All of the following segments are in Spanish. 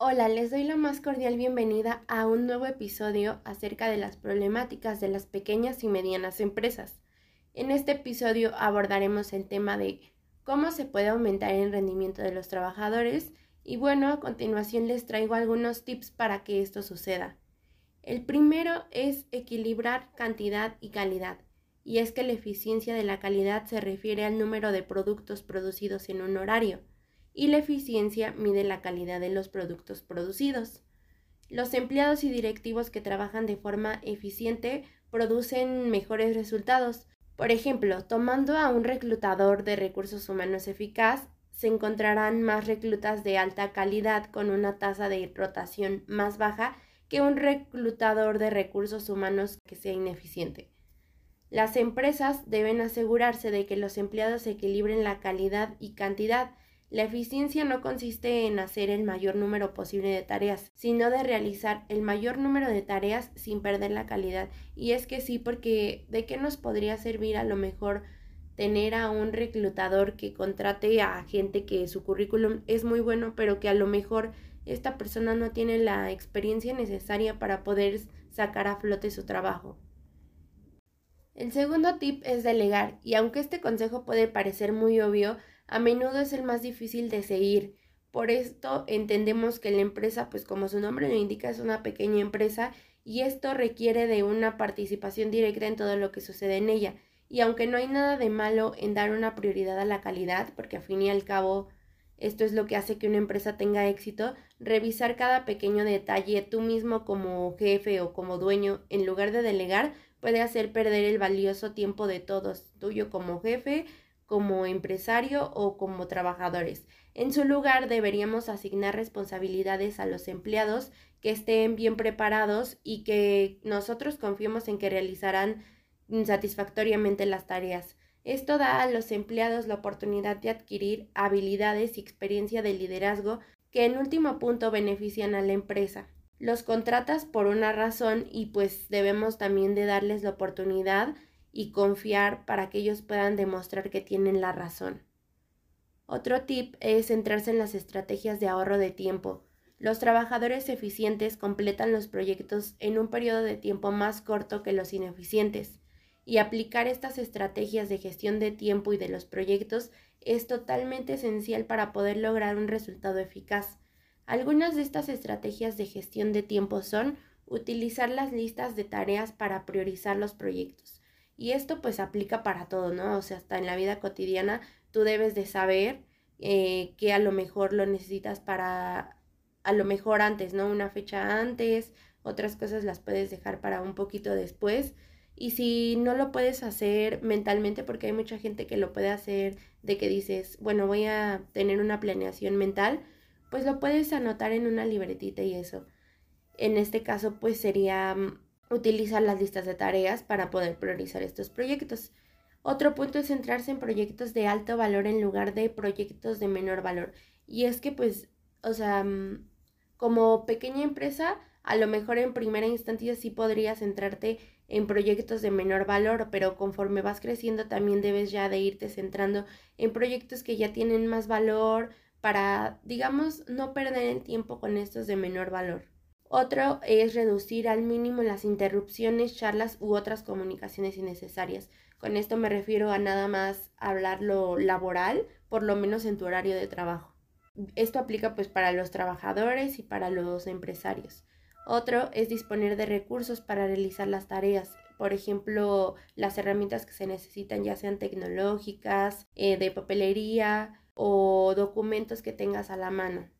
Hola, les doy la más cordial bienvenida a un nuevo episodio acerca de las problemáticas de las pequeñas y medianas empresas. En este episodio abordaremos el tema de cómo se puede aumentar el rendimiento de los trabajadores y bueno, a continuación les traigo algunos tips para que esto suceda. El primero es equilibrar cantidad y calidad, y es que la eficiencia de la calidad se refiere al número de productos producidos en un horario y la eficiencia mide la calidad de los productos producidos. Los empleados y directivos que trabajan de forma eficiente producen mejores resultados. Por ejemplo, tomando a un reclutador de recursos humanos eficaz, se encontrarán más reclutas de alta calidad con una tasa de rotación más baja que un reclutador de recursos humanos que sea ineficiente. Las empresas deben asegurarse de que los empleados equilibren la calidad y cantidad la eficiencia no consiste en hacer el mayor número posible de tareas, sino de realizar el mayor número de tareas sin perder la calidad. Y es que sí, porque ¿de qué nos podría servir a lo mejor tener a un reclutador que contrate a gente que su currículum es muy bueno, pero que a lo mejor esta persona no tiene la experiencia necesaria para poder sacar a flote su trabajo? El segundo tip es delegar, y aunque este consejo puede parecer muy obvio, a menudo es el más difícil de seguir. Por esto entendemos que la empresa, pues como su nombre lo indica, es una pequeña empresa y esto requiere de una participación directa en todo lo que sucede en ella. Y aunque no hay nada de malo en dar una prioridad a la calidad, porque a fin y al cabo esto es lo que hace que una empresa tenga éxito, revisar cada pequeño detalle tú mismo como jefe o como dueño, en lugar de delegar, puede hacer perder el valioso tiempo de todos, tuyo como jefe, como empresario o como trabajadores. En su lugar, deberíamos asignar responsabilidades a los empleados que estén bien preparados y que nosotros confiemos en que realizarán satisfactoriamente las tareas. Esto da a los empleados la oportunidad de adquirir habilidades y experiencia de liderazgo que en último punto benefician a la empresa. Los contratas por una razón y pues debemos también de darles la oportunidad y confiar para que ellos puedan demostrar que tienen la razón. Otro tip es centrarse en las estrategias de ahorro de tiempo. Los trabajadores eficientes completan los proyectos en un periodo de tiempo más corto que los ineficientes, y aplicar estas estrategias de gestión de tiempo y de los proyectos es totalmente esencial para poder lograr un resultado eficaz. Algunas de estas estrategias de gestión de tiempo son utilizar las listas de tareas para priorizar los proyectos, y esto pues aplica para todo, ¿no? O sea, hasta en la vida cotidiana tú debes de saber eh, que a lo mejor lo necesitas para, a lo mejor antes, ¿no? Una fecha antes, otras cosas las puedes dejar para un poquito después. Y si no lo puedes hacer mentalmente, porque hay mucha gente que lo puede hacer de que dices, bueno, voy a tener una planeación mental, pues lo puedes anotar en una libretita y eso. En este caso, pues sería mm, utilizar las listas de tareas para poder priorizar estos proyectos. Otro punto es centrarse en proyectos de alto valor en lugar de proyectos de menor valor. Y es que pues, o sea, mm, como pequeña empresa, a lo mejor en primera instancia sí podrías centrarte en proyectos de menor valor, pero conforme vas creciendo también debes ya de irte centrando en proyectos que ya tienen más valor para, digamos, no perder el tiempo con estos de menor valor. Otro es reducir al mínimo las interrupciones, charlas u otras comunicaciones innecesarias. Con esto me refiero a nada más hablar lo laboral, por lo menos en tu horario de trabajo. Esto aplica pues para los trabajadores y para los empresarios. Otro es disponer de recursos para realizar las tareas, por ejemplo, las herramientas que se necesitan, ya sean tecnológicas, eh, de papelería o documentos que tengas a la mano.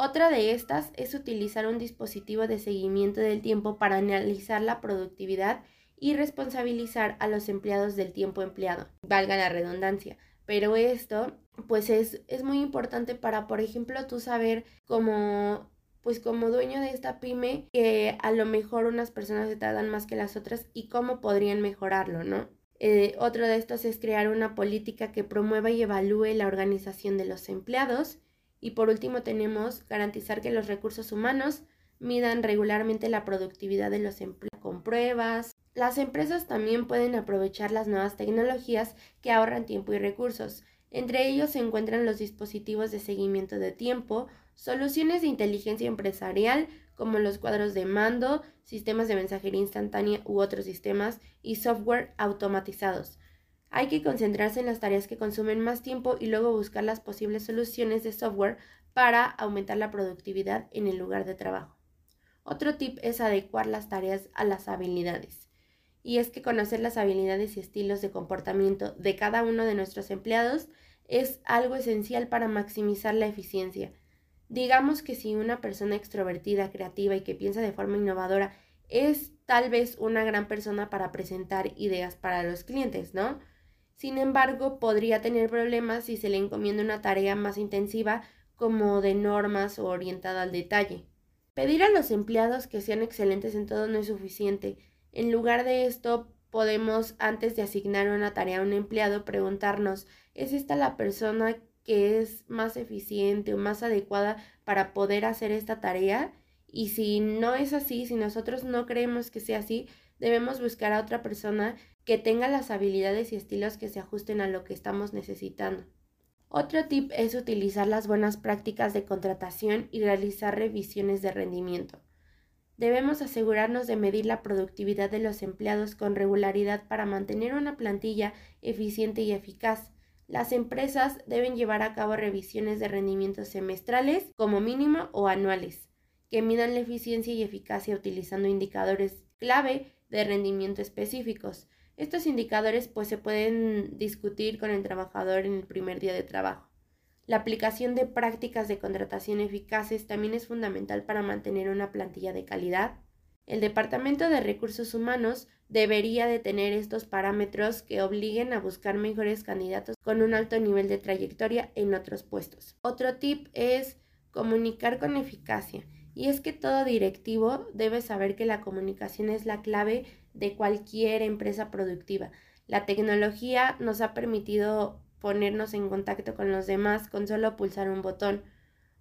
Otra de estas es utilizar un dispositivo de seguimiento del tiempo para analizar la productividad y responsabilizar a los empleados del tiempo empleado, valga la redundancia. Pero esto, pues es, es muy importante para, por ejemplo, tú saber cómo pues como dueño de esta pyme, que a lo mejor unas personas se tardan más que las otras y cómo podrían mejorarlo, ¿no? Eh, otro de estos es crear una política que promueva y evalúe la organización de los empleados y por último tenemos garantizar que los recursos humanos midan regularmente la productividad de los empleados con pruebas. Las empresas también pueden aprovechar las nuevas tecnologías que ahorran tiempo y recursos. Entre ellos se encuentran los dispositivos de seguimiento de tiempo, soluciones de inteligencia empresarial como los cuadros de mando, sistemas de mensajería instantánea u otros sistemas y software automatizados. Hay que concentrarse en las tareas que consumen más tiempo y luego buscar las posibles soluciones de software para aumentar la productividad en el lugar de trabajo. Otro tip es adecuar las tareas a las habilidades. Y es que conocer las habilidades y estilos de comportamiento de cada uno de nuestros empleados es algo esencial para maximizar la eficiencia. Digamos que si una persona extrovertida, creativa y que piensa de forma innovadora es tal vez una gran persona para presentar ideas para los clientes, ¿no? Sin embargo, podría tener problemas si se le encomienda una tarea más intensiva como de normas o orientada al detalle. Pedir a los empleados que sean excelentes en todo no es suficiente. En lugar de esto, podemos, antes de asignar una tarea a un empleado, preguntarnos, ¿es esta la persona que es más eficiente o más adecuada para poder hacer esta tarea. Y si no es así, si nosotros no creemos que sea así, debemos buscar a otra persona que tenga las habilidades y estilos que se ajusten a lo que estamos necesitando. Otro tip es utilizar las buenas prácticas de contratación y realizar revisiones de rendimiento. Debemos asegurarnos de medir la productividad de los empleados con regularidad para mantener una plantilla eficiente y eficaz. Las empresas deben llevar a cabo revisiones de rendimiento semestrales como mínimo o anuales, que midan la eficiencia y eficacia utilizando indicadores clave de rendimiento específicos. Estos indicadores pues se pueden discutir con el trabajador en el primer día de trabajo. La aplicación de prácticas de contratación eficaces también es fundamental para mantener una plantilla de calidad. El Departamento de Recursos Humanos debería de tener estos parámetros que obliguen a buscar mejores candidatos con un alto nivel de trayectoria en otros puestos. Otro tip es comunicar con eficacia. Y es que todo directivo debe saber que la comunicación es la clave de cualquier empresa productiva. La tecnología nos ha permitido ponernos en contacto con los demás con solo pulsar un botón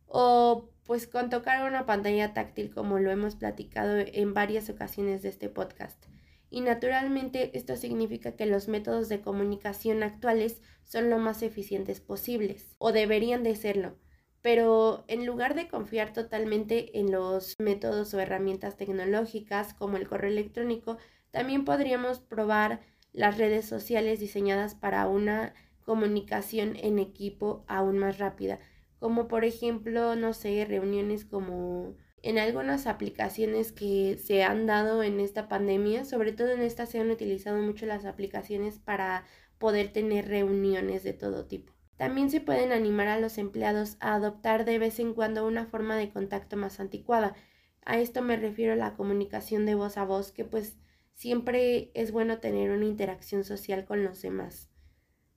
o pues con tocar una pantalla táctil como lo hemos platicado en varias ocasiones de este podcast y naturalmente esto significa que los métodos de comunicación actuales son lo más eficientes posibles o deberían de serlo. Pero en lugar de confiar totalmente en los métodos o herramientas tecnológicas como el correo electrónico, también podríamos probar las redes sociales diseñadas para una comunicación en equipo aún más rápida, como por ejemplo, no sé, reuniones como en algunas aplicaciones que se han dado en esta pandemia, sobre todo en esta se han utilizado mucho las aplicaciones para poder tener reuniones de todo tipo. También se pueden animar a los empleados a adoptar de vez en cuando una forma de contacto más anticuada. A esto me refiero la comunicación de voz a voz, que pues siempre es bueno tener una interacción social con los demás.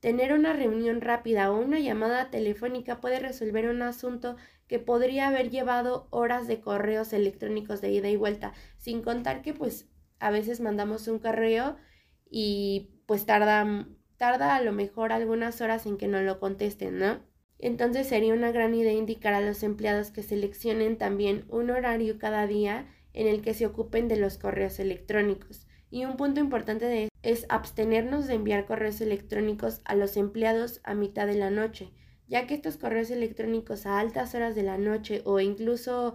Tener una reunión rápida o una llamada telefónica puede resolver un asunto que podría haber llevado horas de correos electrónicos de ida y vuelta, sin contar que pues a veces mandamos un correo y pues tarda, tarda a lo mejor algunas horas en que no lo contesten, ¿no? Entonces sería una gran idea indicar a los empleados que seleccionen también un horario cada día en el que se ocupen de los correos electrónicos. Y un punto importante de es abstenernos de enviar correos electrónicos a los empleados a mitad de la noche, ya que estos correos electrónicos a altas horas de la noche o incluso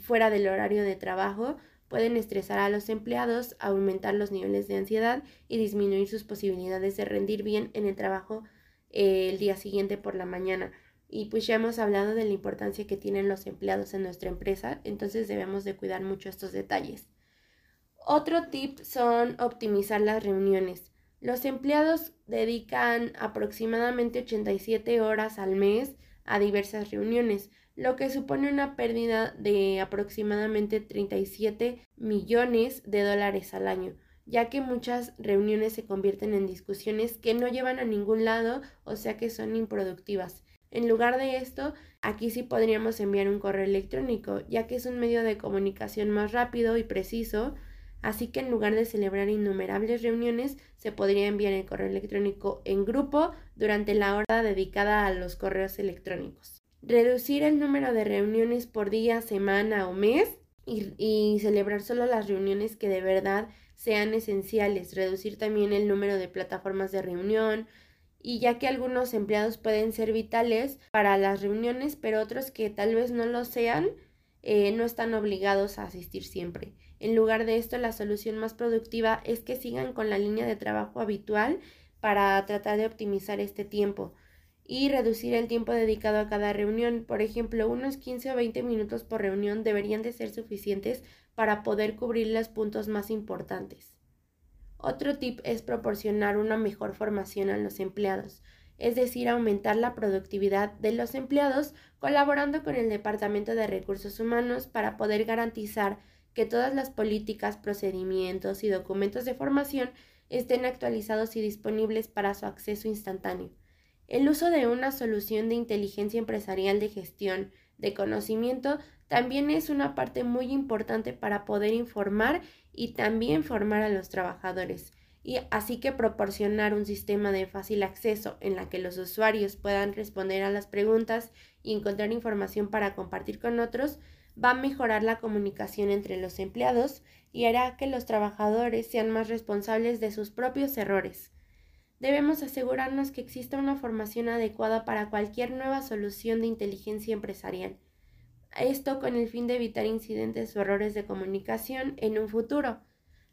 fuera del horario de trabajo pueden estresar a los empleados, aumentar los niveles de ansiedad y disminuir sus posibilidades de rendir bien en el trabajo eh, el día siguiente por la mañana. Y pues ya hemos hablado de la importancia que tienen los empleados en nuestra empresa, entonces debemos de cuidar mucho estos detalles. Otro tip son optimizar las reuniones. Los empleados dedican aproximadamente 87 horas al mes a diversas reuniones, lo que supone una pérdida de aproximadamente 37 millones de dólares al año, ya que muchas reuniones se convierten en discusiones que no llevan a ningún lado, o sea que son improductivas. En lugar de esto, aquí sí podríamos enviar un correo electrónico, ya que es un medio de comunicación más rápido y preciso, Así que en lugar de celebrar innumerables reuniones, se podría enviar el correo electrónico en grupo durante la hora dedicada a los correos electrónicos. Reducir el número de reuniones por día, semana o mes y, celebrar solo las reuniones que de verdad sean esenciales. Reducir también el número de plataformas de reunión y ya que algunos empleados pueden ser vitales para las reuniones, pero otros que tal vez no lo sean, eh, no están obligados a asistir siempre. En lugar de esto, la solución más productiva es que sigan con la línea de trabajo habitual para tratar de optimizar este tiempo y reducir el tiempo dedicado a cada reunión. Por ejemplo, unos 15 o 20 minutos por reunión deberían de ser suficientes para poder cubrir los puntos más importantes. Otro tip es proporcionar una mejor formación a los empleados, es decir, aumentar la productividad de los empleados colaborando con el Departamento de Recursos Humanos para poder garantizar que todas las políticas, procedimientos y documentos de formación estén actualizados y disponibles para su acceso instantáneo. El uso de una solución de inteligencia empresarial de gestión de conocimiento también es una parte muy importante para poder informar y también formar a los trabajadores. Y así que proporcionar un sistema de fácil acceso en la que los usuarios puedan responder a las preguntas y encontrar información para compartir con otros va a mejorar la comunicación entre los empleados y hará que los trabajadores sean más responsables de sus propios errores. Debemos asegurarnos que exista una formación adecuada para cualquier nueva solución de inteligencia empresarial. Esto con el fin de evitar incidentes o errores de comunicación en un futuro.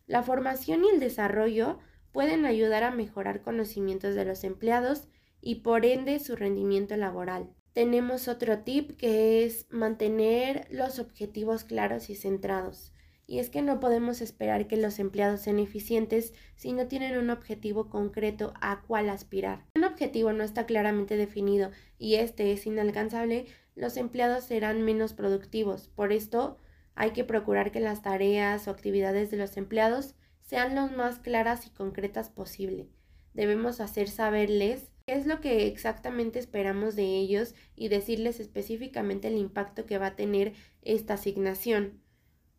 La formación y el desarrollo pueden ayudar a mejorar conocimientos de los empleados y por ende su rendimiento laboral tenemos otro tip que es mantener los objetivos claros y centrados. Y es que no podemos esperar que los empleados sean eficientes si no tienen un objetivo concreto a cuál aspirar. Un objetivo no está claramente definido y este es inalcanzable, los empleados serán menos productivos. Por esto hay que procurar que las tareas o actividades de los empleados sean lo más claras y concretas posible. Debemos hacer saberles qué es lo que exactamente esperamos de ellos y decirles específicamente el impacto que va a tener esta asignación.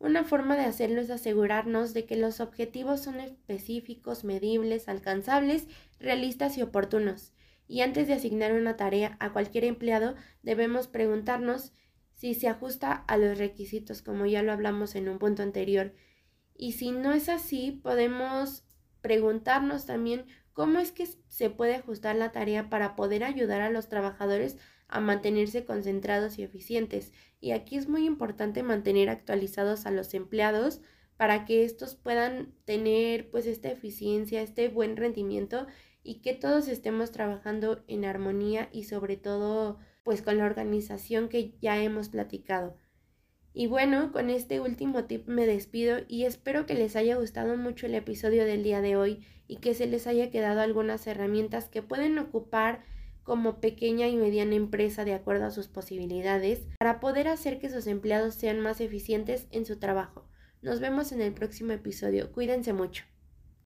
Una forma de hacerlo es asegurarnos de que los objetivos son específicos, medibles, alcanzables, realistas y oportunos. Y antes de asignar una tarea a cualquier empleado, debemos preguntarnos si se ajusta a los requisitos, como ya lo hablamos en un punto anterior. Y si no es así, podemos preguntarnos también cómo es que se puede ajustar la tarea para poder ayudar a los trabajadores a mantenerse concentrados y eficientes. Y aquí es muy importante mantener actualizados a los empleados para que estos puedan tener pues esta eficiencia, este buen rendimiento y que todos estemos trabajando en armonía y sobre todo pues con la organización que ya hemos platicado. Y bueno, con este último tip me despido y espero que les haya gustado mucho el episodio del día de hoy y que se les haya quedado algunas herramientas que pueden ocupar como pequeña y mediana empresa de acuerdo a sus posibilidades para poder hacer que sus empleados sean más eficientes en su trabajo. Nos vemos en el próximo episodio. Cuídense mucho.